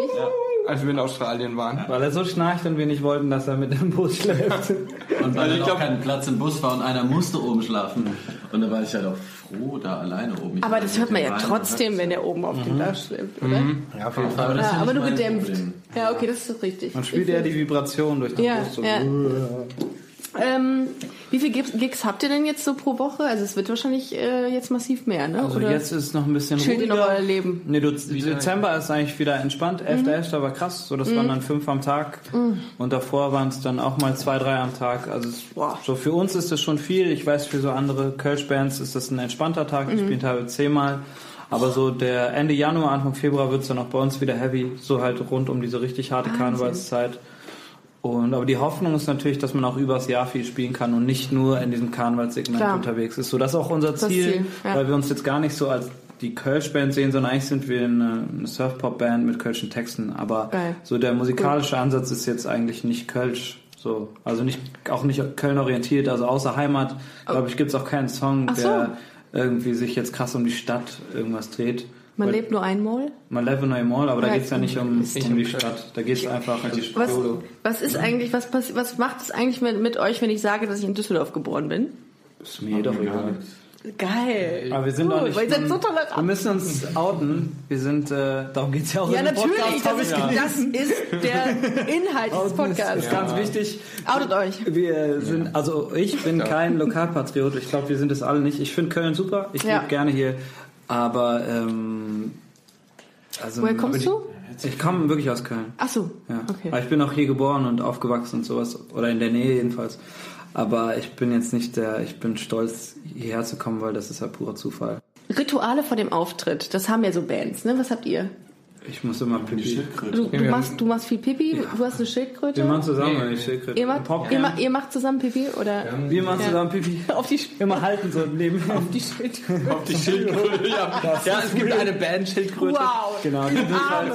als wir in Australien waren.
Weil er so schnarcht und wir nicht wollten, dass er mit dem Bus schläft.
Und weil
Also ich
auch
glaub-
kein Platz im Bus war und einer musste oben schlafen. Und da war ich halt auch froh, da alleine oben. Ich
Aber das hört man ja trotzdem, wenn der oben auf dem Dach schläft, oder?
Ja, auf jeden Fall.
Aber
Ja,
ja
aber nur gedämpft.
Problem.
Ja, okay, das ist richtig.
Man spürt ja die Vibration durch den
Ja,
Bus. So.
ja. Ähm, wie viele Gigs, habt ihr denn jetzt so pro Woche? Also es wird wahrscheinlich äh, jetzt massiv mehr, ne?
Also jetzt ist es noch ein bisschen ruhiger.
noch euer Leben?
Nee, Dezember ist eigentlich wieder entspannt. 11.11. war krass. So, das waren dann fünf am Tag. Und davor waren es dann auch mal zwei, drei am Tag. Also es, so für uns ist das schon viel. Ich weiß, für so andere Kölsch-Bands ist das ein entspannter Tag. Die spielen teilweise zehnmal. Aber so der Ende Januar, Anfang Februar wird's dann auch bei uns wieder heavy. So halt rund um diese richtig harte Karnevalszeit. Und, aber die Hoffnung ist natürlich, dass man auch übers Jahr viel spielen kann und nicht nur in diesem Karnevalssegment unterwegs ist. So, das ist auch unser Ziel,
Ziel, ja.
weil wir uns jetzt gar nicht so als die Kölsch-Band sehen, sondern eigentlich sind wir eine, eine Surf-Pop-Band mit Kölschen Texten. Aber
Geil.
so der musikalische Ansatz ist jetzt eigentlich nicht Kölsch. So, also nicht, auch nicht Köln orientiert, also außer Heimat, glaube ich, gibt's auch keinen Song,
so.
der irgendwie sich jetzt krass um die Stadt irgendwas dreht.
Man
Weil-
lebt nur einmal?
Man lebt nur Mall, aber da
Ja,
geht's ja nicht um, um die Stadt. Da geht's einfach um
Was,
YOLO.
was ist eigentlich, was, passi- was macht es eigentlich mit, mit euch, wenn ich sage, dass ich in Düsseldorf geboren bin?
Ist mir doch egal.
Geil.
Aber wir sind
cool,
doch nicht.
Seid so
wir
tolerant.
müssen uns outen. Wir sind, äh, darum geht's ja auch
Ja,
in
natürlich.
Podcast.
Das ist, das ist der Inhalt des
ist,
Podcasts.
ist ganz wichtig.
Outet euch.
Wir sind, also ich bin kein Lokalpatriot. Ich glaube, wir sind es alle nicht. Ich finde Köln super. Ich
Ja.
lebe gerne hier. Aber, ähm, also.
Woher kommst du?
Ich komme wirklich aus Köln.
Ach so.
Ja.
Okay.
Aber ich bin auch hier geboren und aufgewachsen und sowas. Oder in der Nähe jedenfalls. Aber ich bin jetzt nicht der, ich bin stolz, hierher zu kommen, weil das ist ja purer Zufall.
Rituale vor dem Auftritt, das haben ja so Bands, ne? Was habt ihr?
Ich muss immer
Die
pipi.
Schildkröte.
Du, du, machst, du machst viel Pipi, du hast eine Schildkröte.
Wir machen zusammen, wenn ich Schildkröte.
Ihr macht, ihr, macht, ihr macht zusammen Pipi oder
Wir machen
Ja.
zusammen Pipi.
auf die,
Immer halten so neben.
auf die Schildkröte?
Auf die Schildkröte. Ja, ja es gibt eine Band Schildkröte.
Wow.
Genau, die sind halt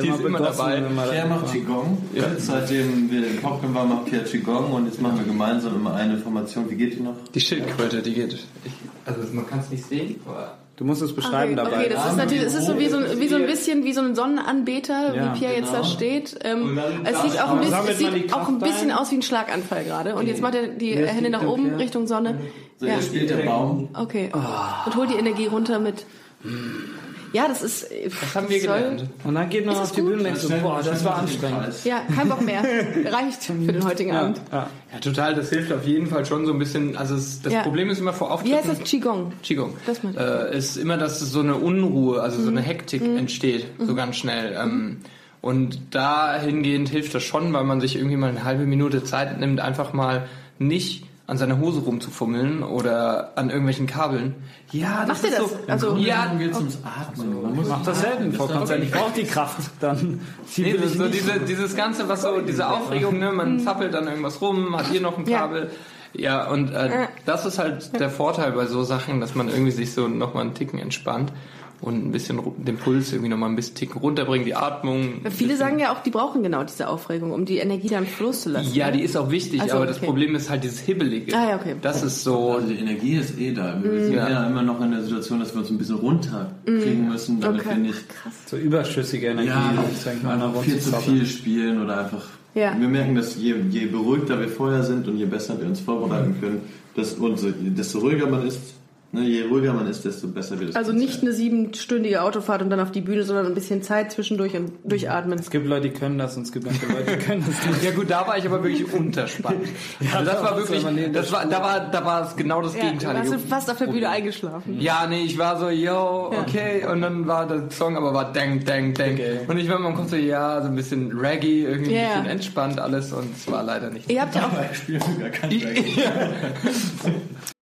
Die ist immer dabei.
Pierre macht Qigong. Seitdem wir in Popcorn waren, macht Pierre Qigong und jetzt machen wir gemeinsam immer eine Formation. Wie geht die noch?
Die Schildkröte, die geht. Ich, also man kann es nicht sehen, aber.
Du musst es beschreiben
Okay,
dabei.
okay, das ist natürlich, es ist so wie so, ein- wie so ein bisschen wie so ein Sonnenanbeter,
Ja,
wie Pierre jetzt da
genau.
steht. Ähm, es sieht auch ein bisschen, es sieht auch ein bisschen
ein.
aus wie ein Schlaganfall gerade. Und jetzt macht er die
Wer
Hände nach oben
Pierre?
Richtung Sonne.
So,
Ja.
spielt der Baum.
Okay. Und holt die Energie runter mit. Ja, das ist.
Das haben wir gelernt.
Und dann geht man auf
das
die? Bühne und denkt so, boah, das war anstrengend.
Ja, kein Bock mehr. Reicht für den heutigen
Ja,
Abend.
ja.
Ja, total, das hilft auf jeden Fall schon so ein bisschen. Also es, das
Ja.
Problem ist immer vor
Wie
Auftritten.
heißt das? Qigong.
Qigong.
Das meinte ich.
äh, ist immer, dass so eine Unruhe, also so eine Hektik entsteht, so ganz schnell. Ähm, und dahingehend hilft das schon, weil man sich irgendwie mal eine halbe Minute Zeit nimmt, einfach mal nicht an seiner Hose rumzufummeln oder an irgendwelchen Kabeln. Ja,
Macht ihr das?
So,
Also-
ja,
Darum geht's ums Atmen. Man muss
Mach das selten, Kanzlerin. Ich brauche die Kraft. Dann
Nee,
ich
so
nicht.
diese, dieses Ganze, was so, diese Aufregung, ne, man zappelt an irgendwas rum, hat hier noch ein
Ja.
Kabel. Ja, und äh, das ist halt der Vorteil bei so Sachen, dass man irgendwie sich so nochmal einen Ticken entspannt und ein bisschen ru- den Puls irgendwie nochmal ein bisschen Ticken runterbringt, die Atmung.
Viele sagen ja auch, die brauchen genau diese Aufregung, um die Energie dann Floß zu lassen.
Ja,
ne?
die ist auch wichtig,
Also,
aber das
okay.
Problem ist halt dieses Hibbelige.
Ah, ja, okay.
Das ist so,
Also die Energie ist eh da. Wir sind
Ja.
ja immer noch in der Situation, dass wir uns ein bisschen runterkriegen müssen, damit
Okay.
wir nicht
So überschüssige Energie.
ja,
das an
viel zu viel spielen oder einfach.
Ja.
Wir merken, dass je, je beruhigter wir vorher sind und je besser wir uns vorbereiten können, dass, und so, desto ruhiger man ist, ne, je ruhiger man ist, desto besser wird es.
Also nicht eine siebenstündige Autofahrt und dann auf die Bühne, sondern ein bisschen Zeit zwischendurch und durchatmen.
Es gibt Leute, die können das und es gibt manche Leute, die können das nicht.
ja gut, da war ich aber wirklich unterspannt. also das war wirklich, das war, da war, da war es genau das
Ja, hast du fast auf der Bühne eingeschlafen.
Ja, nee, ich war so, yo, okay, und dann war der Song aber war dang, dang, dang. Und ich war meinem Kopf so, ja, so ein bisschen Reggae, irgendwie
Ja,
ein bisschen
ja.
entspannt alles und es war leider nicht.
Ihr habt ja auch
Ich spiele gar kein Reggae.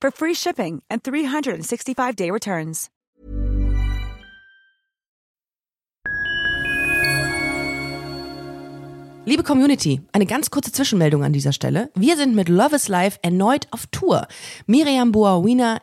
for free shipping and 365-day returns.
Liebe Community, eine ganz kurze Zwischenmeldung an dieser Stelle. Wir sind mit Love is Life erneut auf Tour. Miriam Boawina,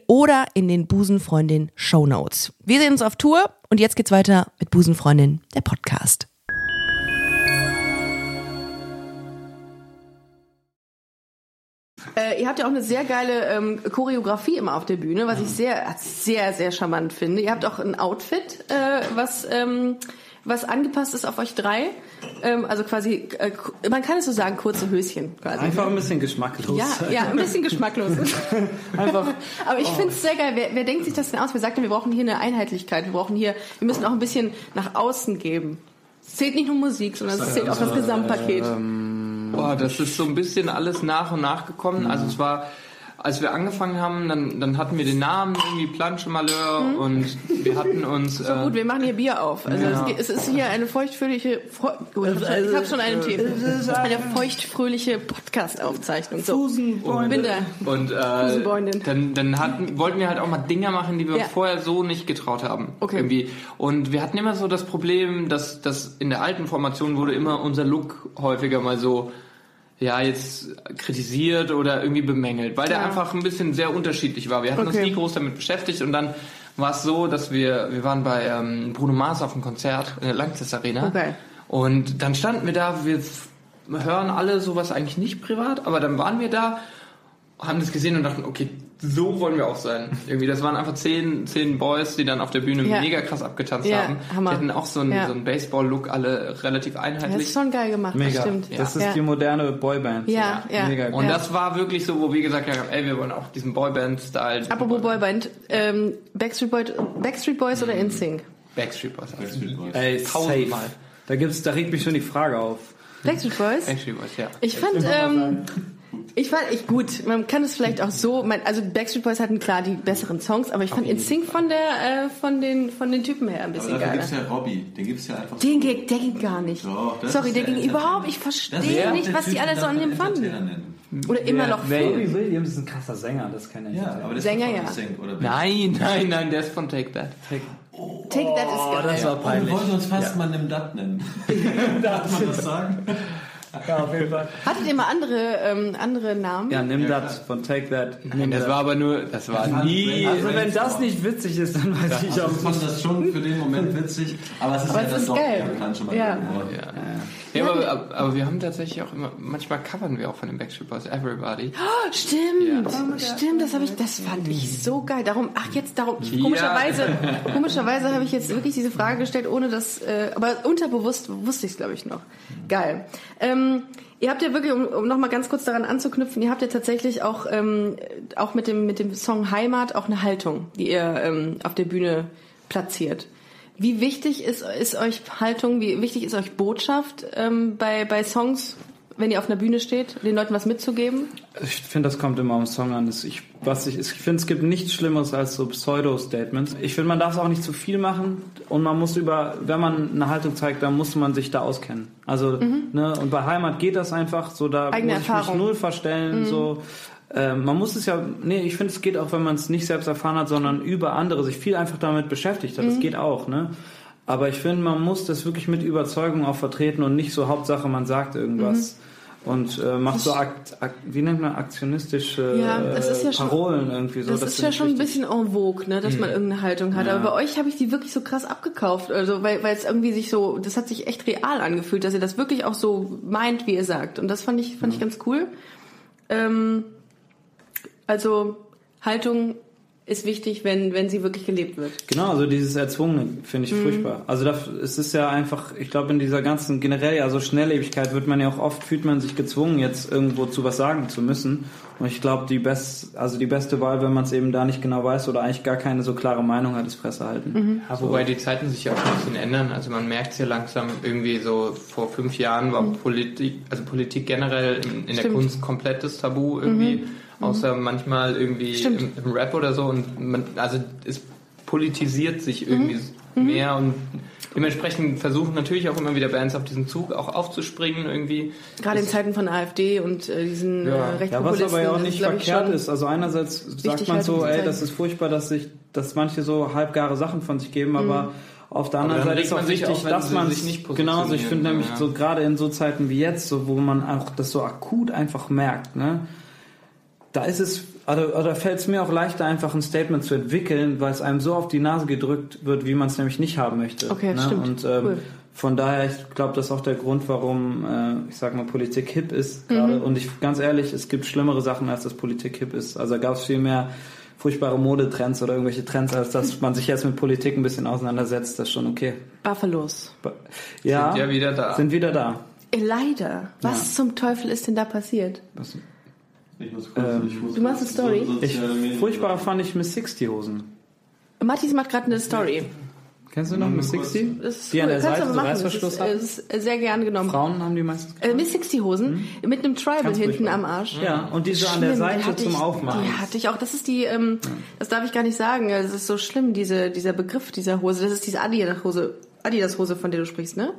oder in den Busenfreundin Show Notes. Wir sehen uns auf Tour und jetzt geht's weiter mit Busenfreundin, der Podcast. Äh, ihr habt ja auch eine sehr geile ähm, Choreografie immer auf der Bühne, was ich sehr, sehr, sehr charmant finde. Ihr habt auch ein Outfit, äh, was, ähm, was angepasst ist auf euch drei. Ähm, also quasi, äh, man kann es so sagen, kurze Höschen quasi.
Einfach ein bisschen geschmacklos.
Ja, ja, ein bisschen geschmacklos.
Einfach.
Aber ich finde es sehr geil. Wer, wer denkt sich das denn aus? Wer sagt denn, wir brauchen hier eine Einheitlichkeit? Wir brauchen hier, wir müssen auch ein bisschen nach außen geben. Es zählt nicht nur Musik, sondern es zählt auch das Gesamtpaket.
Boah, das ist so ein bisschen alles nach und nach gekommen. Also es war als wir angefangen haben, dann, dann hatten wir den Namen irgendwie Planche Malheur und wir hatten uns.
So gut, wir machen hier Bier auf. Also es, geht- es ist hier eine feuchtfröhliche, Fre oh, ich habe schon, ich hab schon einen Tee. Eine feuchtfröhliche Podcast-Aufzeichnung. So, bin da.
Und äh, dann, dann hatten, wollten wir halt auch mal Dinge machen, die wir
Ja.
vorher so nicht getraut haben.
Okay.
Irgendwie. Und wir hatten immer so das Problem, dass, dass in der alten Formation wurde immer unser Look häufiger mal so, ja, jetzt kritisiert oder irgendwie bemängelt, weil der
Ja.
einfach ein bisschen sehr unterschiedlich war. Wir hatten uns
Okay.
nie groß damit beschäftigt und dann war es so, dass wir, wir waren bei ähm, Bruno Mars auf einem Konzert in der Lanxess Arena.
Okay.
Und dann standen wir da, wir hören alle sowas eigentlich nicht privat, aber dann waren wir da, haben das gesehen und dachten, okay, so wollen wir auch sein. Irgendwie, das waren einfach zehn, zehn Boys, die dann auf der Bühne
Ja.
mega krass abgetanzt
Ja,
haben.
Hammer.
Die hatten auch so einen,
Ja.
so einen Baseball-Look, alle relativ
Das
einheitlich.
ist schon geil gemacht, das
Mega.
stimmt.
Das ist
ja.
die moderne Boyband.
Ja, ja.
Mega
und
Ja.
das war wirklich so, wo wir gesagt haben, ey, wir wollen auch diesen Boyband-Style.
Apropos Boyband, ähm, Backstreet, Boy, Backstreet Boys oder InSync?
Backstreet Boys.
Backstreet Boys.
Ey.
Tausendmal.
Da gibt's, da regt mich schon die Frage auf.
Backstreet Boys?
Backstreet Boys, ja.
Ich fand, ähm, ich fand, ich gut, man kann es vielleicht auch so, mein, also Backstreet Boys hatten klar die besseren Songs, aber ich fand InSync von der, äh, von den, von den Typen her ein
Aber
bisschen
dafür
geiler.
gibt's ja Robbie. Den gibt's ja einfach
Den ging, der ging gar nicht.
Doch, das
Sorry,
ist
der
der
ging überhaupt, ich
Das
verstehe nicht, was die alle so an dem
man
fanden. Oder immer noch
Robbie Williams ist ein krasser Sänger, das kann ich
Ja, aber der ist
Sänger, ja.
Nein, nein, nein, der ist von Take That.
Take That ist geil.
das war
Oh, wir
peinlich.
wollten uns fast mal Nimm Dat nennen. Darf man das sagen?
Ja, auf jeden Fall.
Hattet ihr mal andere, ähm, andere Namen?
Ja, nimm das von Take That. Nimm
Das
that.
war aber nur, das war nie.
also wenn das nicht witzig ist, dann weiß ich
Also
auch
ich fand das schon für den Moment witzig, aber es ist
Aber
ja
ist
doch ja, schon mal
Ja.
geworden.
Ja, aber, aber, aber wir haben tatsächlich auch immer, manchmal covern wir auch von den Backstreet Boys, Everybody.
Oh, stimmt, stimmt, das habe ich, das fand ich so geil. Darum, ach jetzt darum, komischerweise, komischerweise habe ich jetzt wirklich diese Frage gestellt, ohne dass, äh, aber unterbewusst wusste ich es, glaube ich, noch. Geil. Ähm, ihr habt ja wirklich, um, um nochmal ganz kurz daran anzuknüpfen, ihr habt ja tatsächlich auch, ähm, auch mit dem, mit dem Song Heimat auch eine Haltung, die ihr ähm, auf der Bühne platziert. Wie wichtig ist, ist euch Haltung, wie wichtig ist euch Botschaft ähm, bei, bei Songs, wenn ihr auf einer Bühne steht, den Leuten was mitzugeben?
Ich finde, das kommt immer am Song an. Ich, was ich, ich finde, es gibt nichts Schlimmeres als so Pseudo-Statements. Ich finde, man darf es auch nicht zu viel machen und man muss über, wenn man eine Haltung zeigt, dann muss man sich da auskennen. Also, ne, und bei Heimat geht das einfach so, da
Mhm. Eigene
muss ich
Erfahrung. Mhm.
mich null verstellen, so. Äh, man muss es ja, nee, ich finde, es geht auch, wenn man es nicht selbst erfahren hat, sondern über andere sich viel einfach damit beschäftigt hat. Das
Mhm.
geht auch, ne? Aber ich finde, man muss das wirklich mit Überzeugung auch vertreten und nicht so Hauptsache, man sagt irgendwas. Und äh, macht so, akt, akt, wie nennt man, aktionistische
Ja, das ist ja schon-
Parolen irgendwie so.
Das, ist
finde
ja schon ein bisschen en vogue, ne, dass man irgendeine Haltung hat.
Ja.
Aber bei euch habe ich die wirklich so krass abgekauft. Also, weil weil es irgendwie sich so, das hat sich echt real angefühlt, dass ihr das wirklich auch so meint, wie ihr sagt. Und das fand ich, fand ich ganz cool. Ähm, also, Haltung ist wichtig, wenn, wenn sie wirklich gelebt wird.
Genau, also dieses Erzwungene finde
Mhm.
ich furchtbar. Also das, es ist ja einfach, ich glaube in dieser ganzen generell ja so Schnelllebigkeit wird man ja auch oft fühlt man sich gezwungen jetzt irgendwo zu was sagen zu müssen. Und ich glaube die best, also die beste Wahl, wenn man es eben da nicht genau weiß oder eigentlich gar keine so klare Meinung hat, ist Fresse halten.
Mhm.
Ja, wobei die Zeiten sich ja auch ein bisschen ändern. Also man merkt es ja langsam irgendwie so, vor fünf Jahren war Politik, also Politik generell in, in der. Kunst komplettes Tabu irgendwie. Außer manchmal irgendwie im, im Rap oder so. Und man, also es politisiert sich irgendwie mehr und dementsprechend versuchen natürlich auch immer wieder Bands auf diesen Zug auch aufzuspringen irgendwie.
Gerade in Zeiten von AfD und äh, diesen
Ja.
äh,
Ja, was
Rechtspopulisten.
aber ja auch
das
nicht
ich,
verkehrt ist. Also einerseits sagt man
halt
so, ey,
Zeit.
das ist furchtbar, dass sich, dass manche so halbgare Sachen von sich geben, aber auf der anderen Seite ist auch
man sich
wichtig,
wenn
dass man
sich nicht
genau, also ich finde nämlich
ja.
so gerade in so Zeiten wie jetzt, so wo man auch das so akut einfach merkt, ne? Da ist es, oder, oder fällt es mir auch leichter, einfach ein Statement zu entwickeln, weil es einem so auf die Nase gedrückt wird, wie man es nämlich nicht haben möchte.
Okay,
ne?
stimmt.
Und ähm,
Cool.
von daher, ich glaube, das ist auch der Grund, warum, äh, ich sag mal, Politik hip ist gerade.
Mhm.
Und ich, ganz ehrlich, es gibt schlimmere Sachen, als dass Politik hip ist. Also da gab es viel mehr furchtbare Modetrends oder irgendwelche Trends, als dass man sich jetzt mit Politik ein bisschen auseinandersetzt. Das ist schon okay.
Buffalos.
Ja,
Sind ja wieder da.
Sind wieder da.
Äh, Leider. Was zum Teufel ist denn da passiert?
Was,
Ich muss kurz,
Ähm,
ich muss
du machst eine Story?
ich, furchtbar fand ich Miss 60 Hosen.
Mathis macht gerade eine Story.
Kennst du noch Miss 60?
Das ist
Die an
cool.
der
Kannst du
Seite so
machen.
Reißverschluss
das
hat?
ist, äh, ist sehr gern genommen.
Frauen haben die meistens.
Äh, Miss 60 Hosen mit einem Tribal
Ganz
hinten
furchtbar.
am Arsch.
Ja, und die so an der
Schlimm, die
Seite zum
ich,
Aufmachen.
Die hatte ich auch. Das ist die, ähm, das darf ich gar nicht sagen. Es ist so schlimm, diese, dieser Begriff dieser Hose. Das ist diese Adidas-Hose, Adidas-Hose, von der du sprichst, ne?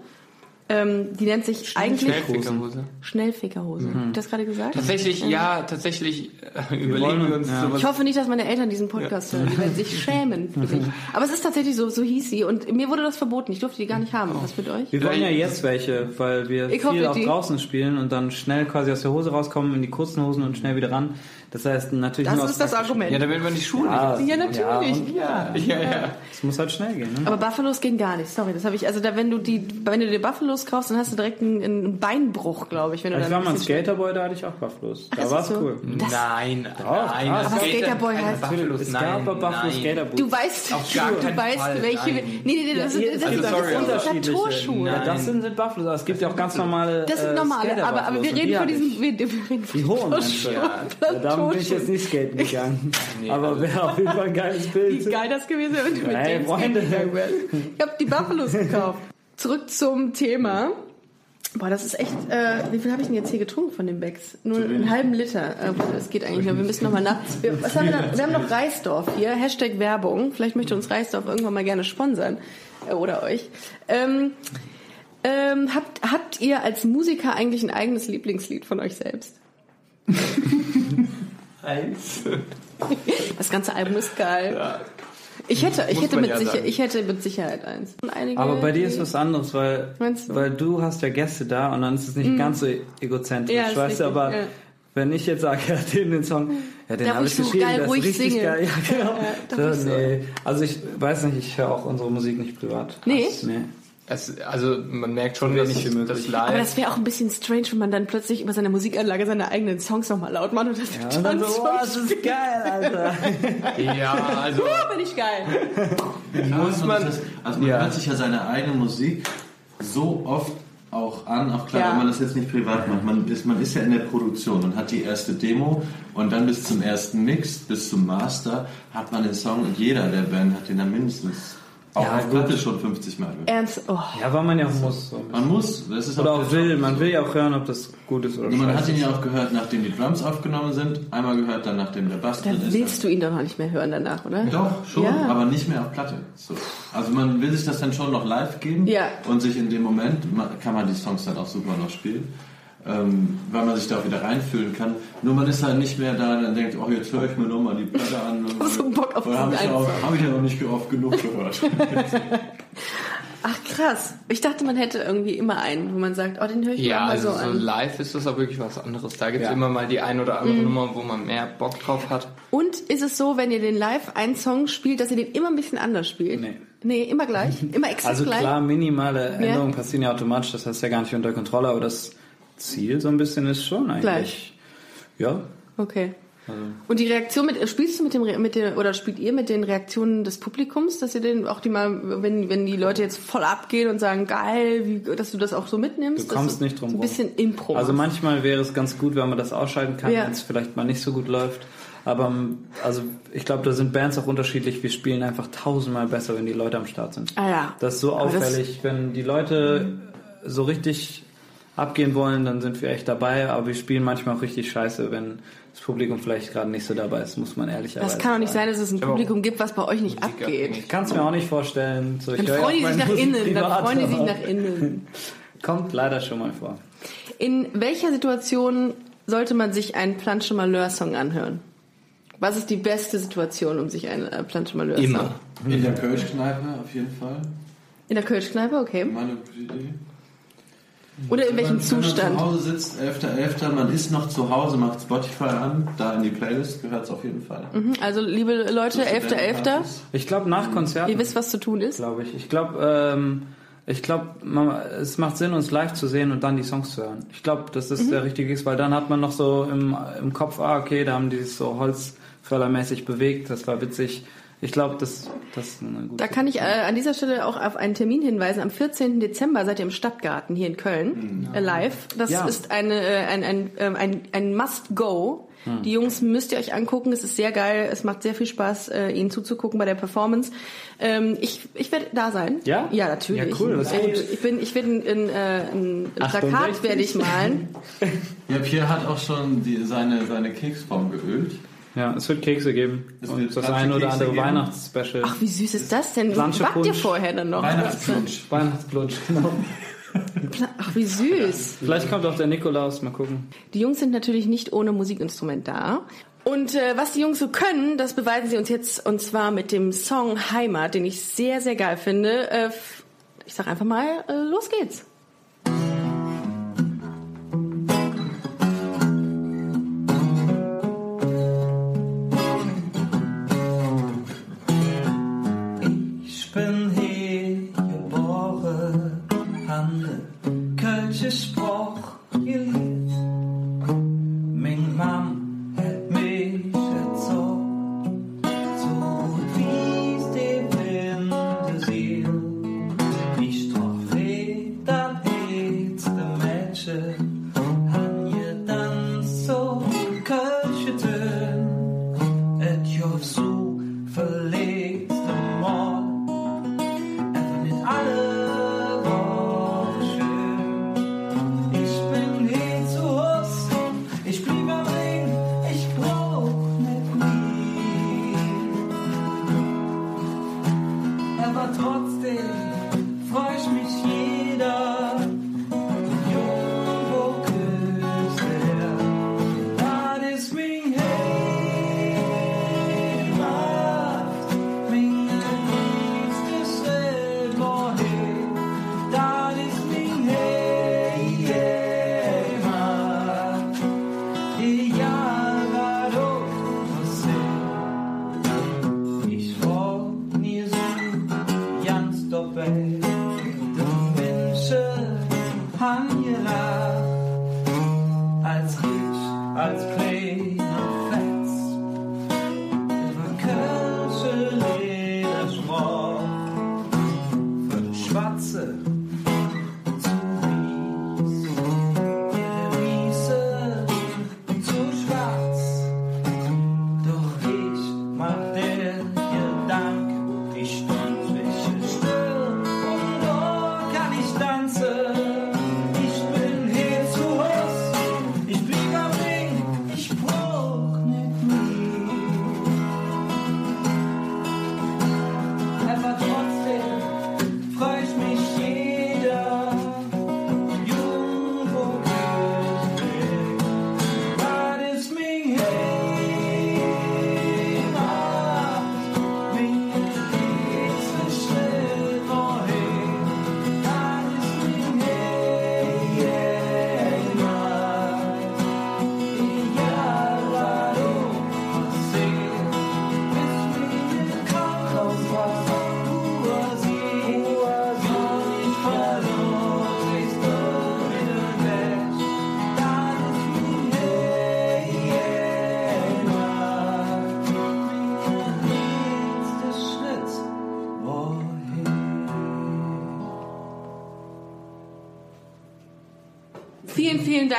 Ähm, die nennt sich eigentlich
Schnellfickerhose.
Schnellfickerhose. Hab ich das gerade gesagt?
Tatsächlich, ja, tatsächlich äh, überlegen wir uns
ja.
sowas.
Ich hoffe nicht, dass meine Eltern diesen Podcast hören. Die werden sich schämen für sich. Aber es ist tatsächlich so, so hieß sie. Und mir wurde das verboten. Ich durfte die gar nicht haben. Was mit euch?
Wir wollen ja jetzt welche, weil wir
Ich
viel auch
die-
draußen spielen und dann schnell quasi aus der Hose rauskommen in die kurzen Hosen und schnell wieder ran. Das heißt natürlich
Das ist das Argument.
ja, damit man die Schuhe
Ja,
Ja, natürlich. Ja,
nicht. Ja, ja.
Es muss halt schnell gehen. Ne?
Aber Buffalos gehen gar nicht. Sorry, das habe ich. Also da, wenn du die, wenn du dir Buffalos kaufst, dann hast du direkt einen, einen Beinbruch, glaube ich. Wenn du
Ich war mal ein Skaterboy, da hatte ich auch Bufflos. Da war es
so.
cool.
Das-
nein, nein.
aber
das geht
Skaterboy heißt-
Buffalos,
Es
nein,
gab aber Buffalo
nein.
Skaterboots.
Du weißt,
Auf gar
du weißt,
Fall,
welche.
nein.
Nee, nee, nee, das, sind, das, sind-
auch
das sind
Nein.
das sind, aber Es gibt ja auch ganz normale.
Das sind
äh,
normale, aber, aber wir reden von diesen.
ich.
Wir, wir reden von
Die hohen Da bin ich jetzt nicht skaten gegangen. aber wäre auf jeden Fall ein geiles
Wie
Bild.
geil das gewesen wäre, wenn du mit
Hey,
dem
Freunde.
skaten gegangen wärst. Ich habe die Buffalos gekauft. Zurück zum Thema. Boah, das ist echt. Äh, wie viel habe ich denn jetzt hier getrunken von den Becks? Nur einen halben Liter. Äh, das geht eigentlich noch. Wir müssen noch mal nach. Wir, was haben wir, da? wir haben noch Reisdorf hier. Hashtag Werbung. Vielleicht möchte uns Reisdorf irgendwann mal gerne sponsern. Äh, oder euch. Ähm, ähm, habt, habt ihr als Musiker eigentlich ein eigenes Lieblingslied von euch selbst?
Eins.
Das ganze Album ist geil. Ich hätte, ich
Muss
hätte mit
ja
sicher,
sagen.
ich hätte mit Sicherheit eins. Einige,
Aber bei dir ist was anderes, weil,
du?
weil du hast ja Gäste da und dann ist es nicht ganz so egozentrisch.
Ja,
weißt du, aber
ja.
wenn ich jetzt sage, ja, den, den Song, ja, den
Ja,
habe
ich
geschrieben,
geil
der ist richtig
singe.
geil. Ja, genau.
Ja, darf ich
so,
so.
nee. Also ich weiß nicht, ich höre auch unsere Musik nicht privat.
Nee?
Nee.
Es, also man merkt schon, dass
wie möglich.
das
Aber
live.
das wäre auch ein bisschen strange, wenn man dann plötzlich über seine Musikanlage seine eigenen Songs nochmal laut macht und das
Ja, dann so, oh, das ist geil, Alter.
ja, also
Oh, bin ich geil.
muss
und
man.
das ist, also man
Ja.
hört sich ja seine eigene Musik so oft auch an, auch klar,
Ja.
wenn man das jetzt nicht privat macht. Man ist, man ist ja in der Produktion und hat die erste Demo und dann bis zum ersten Mix, bis zum Master, hat man den Song und jeder der Band hat den dann mindestens auch
Ja,
auf. Platte schon 50 Mal gehört.
Ernst, oh.
Ja, weil man ja auch muss. So.
Man muss, das ist
Oder
der
auch will,
Job.
man will ja auch hören, ob das gut ist oder
Und man hat ihn ja auch gehört, nachdem die Drums aufgenommen sind. Einmal gehört, dann nachdem der Bass
Da
drin ist.
willst du ihn doch noch nicht mehr hören danach, oder?
Doch, schon,
Ja.
aber nicht mehr auf Platte. So. Also man will sich das dann schon noch live geben
Ja.
und sich in dem Moment kann man die Songs dann auch super noch spielen, ähm, weil man sich da auch wieder reinfühlen kann. Nur man ist halt nicht mehr da und denkt, oh jetzt höre ich mir nochmal die Platte an.
hab so Bock auf
Weil habe ich, ja auch- hab ich ja noch nicht oft genug gehört.
Ach krass. Ich dachte, man hätte irgendwie immer einen, wo man sagt, oh, den höre ich mir
Ja,
mal
also
so
so
an.
live ist das auch wirklich was anderes. Da gibt's
Ja.
immer mal die ein oder andere
Mhm.
Nummer, wo man mehr Bock drauf hat.
Und ist es so, wenn ihr den live einen Song spielt, dass ihr den immer ein bisschen anders spielt?
Nee.
Nee, immer gleich? Immer exakt
Also
gleich?
klar, minimale Änderungen passieren ja automatisch, das heißt ja gar nicht unter Kontrolle, aber das Ziel so ein bisschen ist schon eigentlich.
Gleich.
Ja.
Okay.
Also,
Und die Reaktion mit, spielst du mit dem, mit der, oder spielt ihr mit den Reaktionen des Publikums, dass ihr den auch die mal, wenn, wenn die Leute jetzt voll abgehen und sagen, geil, wie, dass du das auch so mitnimmst?
Du kommst nicht drum
so Ein bisschen Impro.
Also manchmal wäre es ganz gut, wenn man das ausschalten kann,
Ja.
wenn es vielleicht mal nicht so gut läuft. Aber ähm, also ich glaube, da sind Bands auch unterschiedlich. Wir spielen einfach tausendmal besser, wenn die Leute am Start sind.
Ah ja.
Das ist so
Aber
auffällig. wenn die Leute so richtig abgehen wollen, dann sind wir echt dabei. Aber wir spielen manchmal auch richtig scheiße, wenn das Publikum vielleicht gerade nicht so dabei ist, muss man ehrlicherweise
Das kann doch nicht sein,
sagen.
dass es ein Publikum gibt, was bei euch nicht
Musik
abgeht.
Ich kann es mir auch nicht vorstellen. So,
Dann freuen die
auch
sich
meine
nach innen. Dann freuen die sich nach innen.
Kommt leider schon mal vor.
In welcher Situation sollte man sich einen Planche Malheur-Song anhören? Was ist die beste Situation, um sich einen äh, Planche Malheur-Song?
Immer.
In der Kölschkneipe auf jeden Fall.
In der Kölschkneipe, okay.
Meine Idee.
Oder in welchem
man- Wenn man
Zustand?
zu Hause sitzt, 11.11., man ist noch zu Hause, macht Spotify an, da in die Playlist gehört es auf jeden Fall.
Mhm, Also, liebe Leute, 11.11.,
Ich glaube, nach Konzerten.
ihr wisst, was zu tun ist.
glaube ich. Ich glaube, ähm, ich glaube, es macht Sinn, uns live zu sehen und dann die Songs zu hören. Ich glaube, dass das der richtige ist, weil dann hat man noch so im, im Kopf, ah, okay, da haben die sich so holzfällermäßig bewegt, das war witzig.
Ich glaube, das, das ist eine gute
Da kann ich äh, an dieser Stelle auch auf einen Termin hinweisen. Am 14. Dezember seid ihr im Stadtgarten hier in Köln äh, live. Das
Ja.
ist eine, äh, ein, ein, ähm, ein, ein Must-Go. Die Jungs müsst ihr euch angucken. Es ist sehr geil. Es macht sehr viel Spaß, äh, ihnen zuzugucken bei der Performance. Ähm, ich ich werde da sein.
Ja?
Ja, natürlich.
Ja, cool, das ist gut.
Ich bin, ich werde ein, ein, äh, ein Plakat
68?
werde ich malen.
Ja, Pierre hat auch schon die, seine, seine Keksform geölt.
Ja, es wird Kekse geben.
Es
und das eine oder andere
geben.
Weihnachtsspecial.
Ach, wie süß ist das denn?
Planschepunsch.
Backt ihr vorher dann noch?
Weihnachtslunch.
Weihnachtsblutsch, genau.
Ach, wie süß.
Vielleicht kommt auch der Nikolaus, mal gucken.
Die Jungs sind natürlich nicht ohne Musikinstrument da. Und äh, was die Jungs so können, das beweisen sie uns jetzt und zwar mit dem Song Heimat, den ich sehr, sehr geil finde. Äh, ich sag einfach mal, äh, los geht's.
Kölsche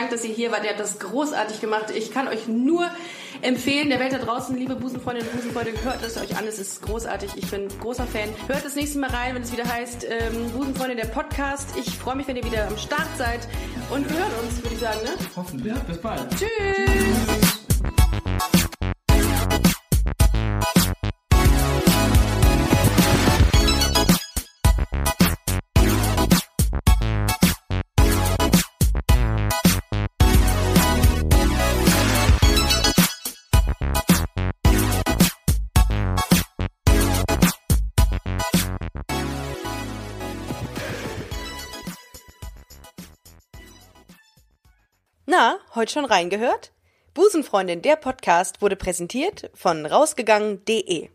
Dank, dass ihr hier wart. Ihr habt das großartig gemacht. Ich kann euch nur empfehlen, der Welt da draußen, liebe Busenfreundinnen und Busenfreunde, hört es euch an. Es ist großartig. Ich bin großer Fan. Hört das nächste Mal rein, wenn es wieder heißt ähm, Busenfreundin, der Podcast. Ich freue mich, wenn ihr wieder am Start seid. Und wir hören uns, würde ich sagen. Ne?
Hoffentlich. Bis bald.
Tschüss!
Na, heute schon reingehört? Busenfreundin, der Podcast wurde präsentiert von rausgegangen.de.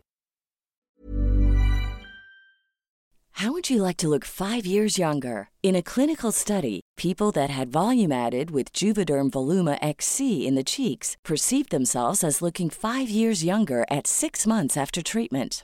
How would you like to look five years younger? In a clinical study, people that had volume added with Juvederm Voluma XC in the cheeks perceived themselves as looking five years younger at six months after treatment.